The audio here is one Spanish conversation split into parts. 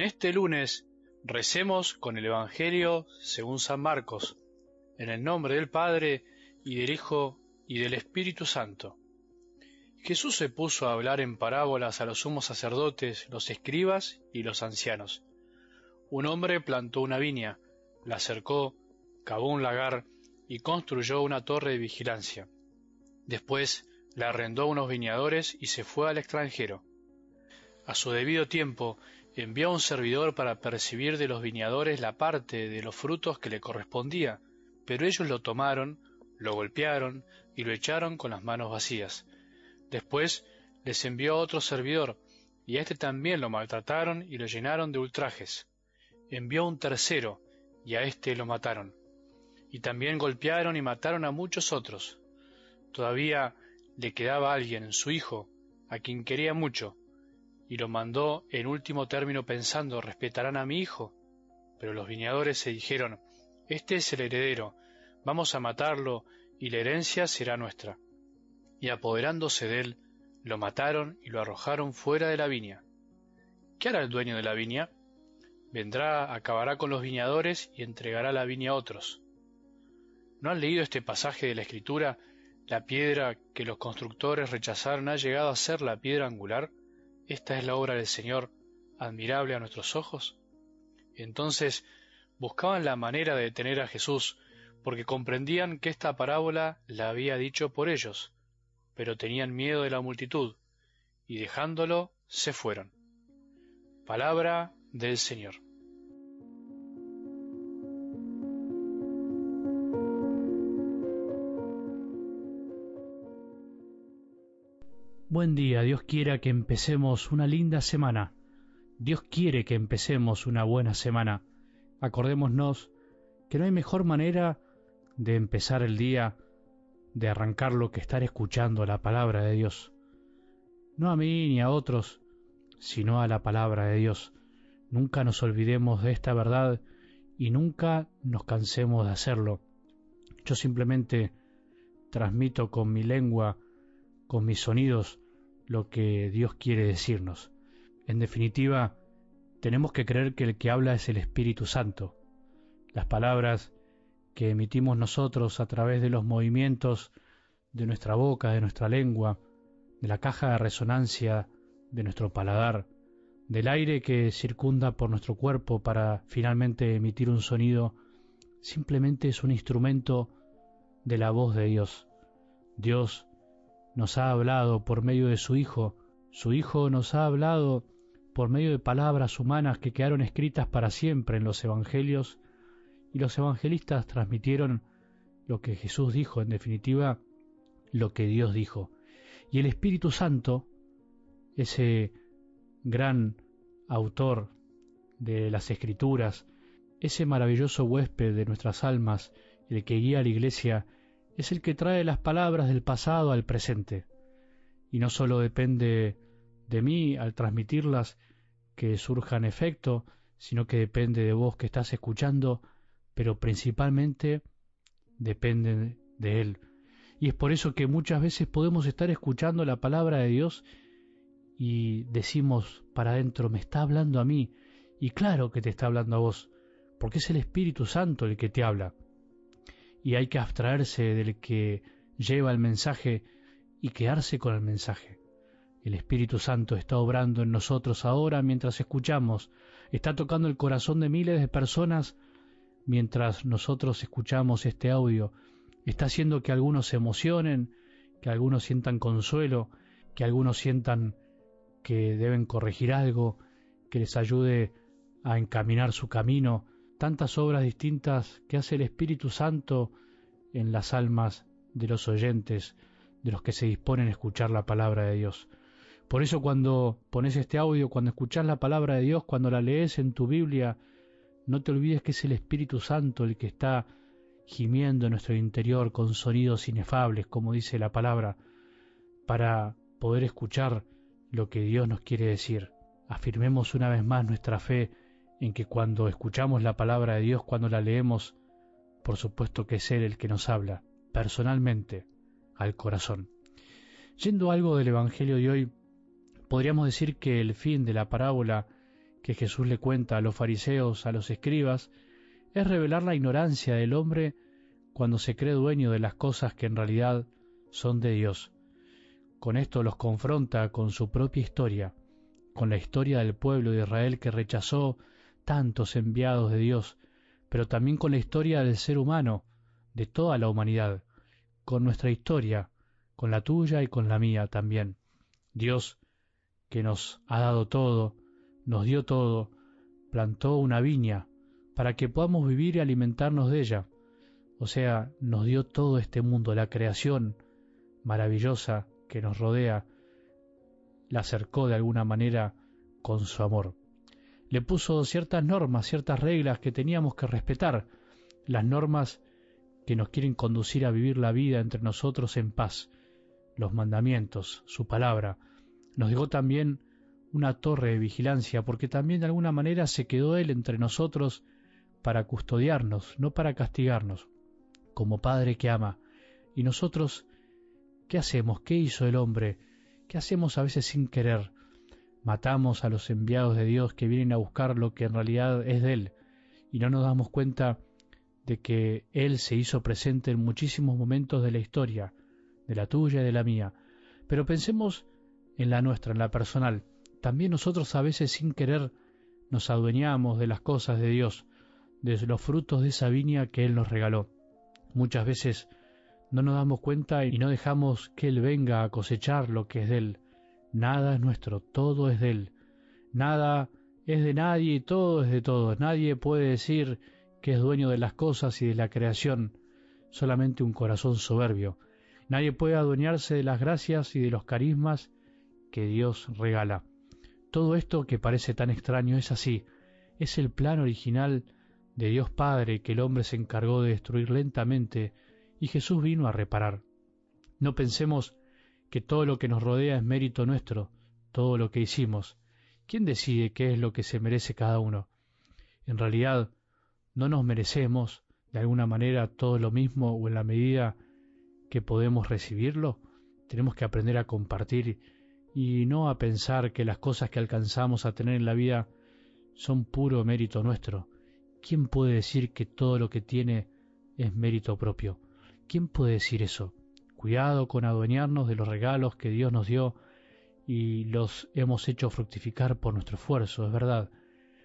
En este lunes recemos con el Evangelio según San Marcos, en el nombre del Padre y del Hijo y del Espíritu Santo. Jesús se puso a hablar en parábolas a los sumos sacerdotes, los escribas y los ancianos. Un hombre plantó una viña, la cercó, cavó un lagar y construyó una torre de vigilancia. Después la arrendó a unos viñadores y se fue al extranjero. A su debido tiempo envió a un servidor para percibir de los viñadores la parte de los frutos que le correspondía, pero ellos lo tomaron, lo golpearon y lo echaron con las manos vacías. Después les envió otro servidor, y a éste también lo maltrataron y lo llenaron de ultrajes. Envió a un tercero, y a éste lo mataron. Y también golpearon y mataron a muchos otros. Todavía le quedaba alguien, su hijo, a quien quería mucho, y lo mandó en último término pensando, respetarán a mi hijo. Pero los viñadores se dijeron, este es el heredero, vamos a matarlo, y la herencia será nuestra. Y apoderándose de él, lo mataron y lo arrojaron fuera de la viña. ¿Qué hará el dueño de la viña? Vendrá, acabará con los viñadores y entregará la viña a otros. ¿No han leído este pasaje de la Escritura? La piedra que los constructores rechazaron ha llegado a ser la piedra angular. Esta es la obra del Señor, admirable a nuestros ojos. Entonces buscaban la manera de detener a Jesús, porque comprendían que esta parábola la había dicho por ellos, pero tenían miedo de la multitud, y dejándolo se fueron. Palabra del Señor. Buen día, Dios quiera que empecemos una linda semana. Dios quiere que empecemos una buena semana. Acordémonos que no hay mejor manera de empezar el día, de arrancarlo, que estar escuchando la palabra de Dios. No a mí ni a otros, sino a la palabra de Dios. Nunca nos olvidemos de esta verdad y nunca nos cansemos de hacerlo. Yo simplemente transmito con mi lengua, con mis sonidos, lo que Dios quiere decirnos. En definitiva, tenemos que creer que el que habla es el Espíritu Santo. Las palabras que emitimos nosotros a través de los movimientos de nuestra boca, de nuestra lengua, de la caja de resonancia de nuestro paladar, del aire que circunda por nuestro cuerpo para finalmente emitir un sonido, simplemente es un instrumento de la voz de Dios. Dios nos ha hablado por medio de su Hijo, su Hijo nos ha hablado por medio de palabras humanas que quedaron escritas para siempre en los Evangelios, y los evangelistas transmitieron lo que Jesús dijo, en definitiva, lo que Dios dijo. Y el Espíritu Santo, ese gran autor de las Escrituras, ese maravilloso huésped de nuestras almas, el que guía a la Iglesia, es el que trae las palabras del pasado al presente. Y no sólo depende de mí al transmitirlas que surjan efecto, sino que depende de vos que estás escuchando, pero principalmente depende de Él. Y es por eso que muchas veces podemos estar escuchando la palabra de Dios y decimos para adentro, me está hablando a mí. Y claro que te está hablando a vos, porque es el Espíritu Santo el que te habla. Y hay que abstraerse del que lleva el mensaje y quedarse con el mensaje. El Espíritu Santo está obrando en nosotros ahora mientras escuchamos, está tocando el corazón de miles de personas mientras nosotros escuchamos este audio, está haciendo que algunos se emocionen, que algunos sientan consuelo, que algunos sientan que deben corregir algo, que les ayude a encaminar su camino, tantas obras distintas que hace el Espíritu Santo en las almas de los oyentes, de los que se disponen a escuchar la palabra de Dios. Por eso cuando pones este audio, cuando escuchas la palabra de Dios, cuando la lees en tu Biblia, no te olvides que es el Espíritu Santo el que está gimiendo en nuestro interior con sonidos inefables, como dice la palabra, para poder escuchar lo que Dios nos quiere decir. Afirmemos una vez más nuestra fe en que cuando escuchamos la palabra de Dios, cuando la leemos, por supuesto que es Él el que nos habla, personalmente, al corazón. Yendo algo del Evangelio de hoy, podríamos decir que el fin de la parábola que Jesús le cuenta a los fariseos, a los escribas, es revelar la ignorancia del hombre cuando se cree dueño de las cosas que en realidad son de Dios. Con esto los confronta con su propia historia, con la historia del pueblo de Israel que rechazó tantos enviados de Dios, pero también con la historia del ser humano, de toda la humanidad, con nuestra historia, con la tuya y con la mía también. Dios, que nos ha dado todo, nos dio todo, plantó una viña para que podamos vivir y alimentarnos de ella. O sea, nos dio todo este mundo, la creación maravillosa que nos rodea, la acercó de alguna manera con su amor. Le puso ciertas normas, ciertas reglas que teníamos que respetar, las normas que nos quieren conducir a vivir la vida entre nosotros en paz, los mandamientos, su palabra. Nos dejó también una torre de vigilancia, porque también de alguna manera se quedó Él entre nosotros para custodiarnos, no para castigarnos, como Padre que ama. Y nosotros, ¿qué hacemos? ¿Qué hizo el hombre? ¿Qué hacemos a veces sin querer? Matamos a los enviados de Dios que vienen a buscar lo que en realidad es de Él, y no nos damos cuenta de que Él se hizo presente en muchísimos momentos de la historia, de la tuya y de la mía. Pero pensemos en la nuestra, en la personal. También nosotros a veces sin querer nos adueñamos de las cosas de Dios, de los frutos de esa viña que Él nos regaló. Muchas veces no nos damos cuenta y no dejamos que Él venga a cosechar lo que es de Él. Nada es nuestro, todo es de Él. Nada es de nadie y todo es de todos. Nadie puede decir que es dueño de las cosas y de la creación, solamente un corazón soberbio. Nadie puede adueñarse de las gracias y de los carismas que Dios regala. Todo esto que parece tan extraño es así, es el plan original de Dios Padre que el hombre se encargó de destruir lentamente y Jesús vino a reparar. No pensemos que todo lo que nos rodea es mérito nuestro, todo lo que hicimos. ¿Quién decide qué es lo que se merece cada uno? En realidad, no nos merecemos de alguna manera todo lo mismo o en la medida que podemos recibirlo. Tenemos que aprender a compartir y no a pensar que las cosas que alcanzamos a tener en la vida son puro mérito nuestro. ¿Quién puede decir que todo lo que tiene es mérito propio? ¿Quién puede decir eso? Cuidado con adueñarnos de los regalos que Dios nos dio y los hemos hecho fructificar por nuestro esfuerzo, es verdad.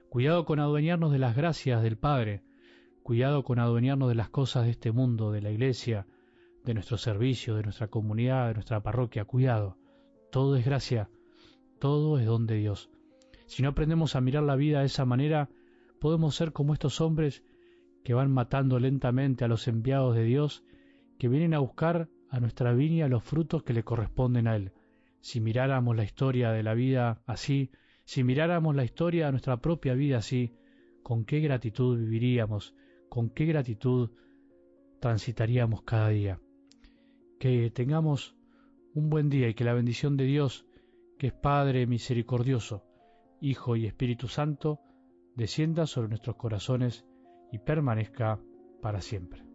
Cuidado con adueñarnos de las gracias del Padre. Cuidado con adueñarnos de las cosas de este mundo, de la iglesia, de nuestro servicio, de nuestra comunidad, de nuestra parroquia. Cuidado todo es gracia, todo es don de Dios. Si no aprendemos a mirar la vida de esa manera, podemos ser como estos hombres que van matando lentamente a los enviados de Dios, que vienen a buscar a nuestra viña los frutos que le corresponden a Él. Si miráramos la historia de la vida así, si miráramos la historia de nuestra propia vida así, con qué gratitud viviríamos, con qué gratitud transitaríamos cada día. Que tengamos un buen día y que la bendición de Dios, que es Padre misericordioso, Hijo y Espíritu Santo, descienda sobre nuestros corazones y permanezca para siempre.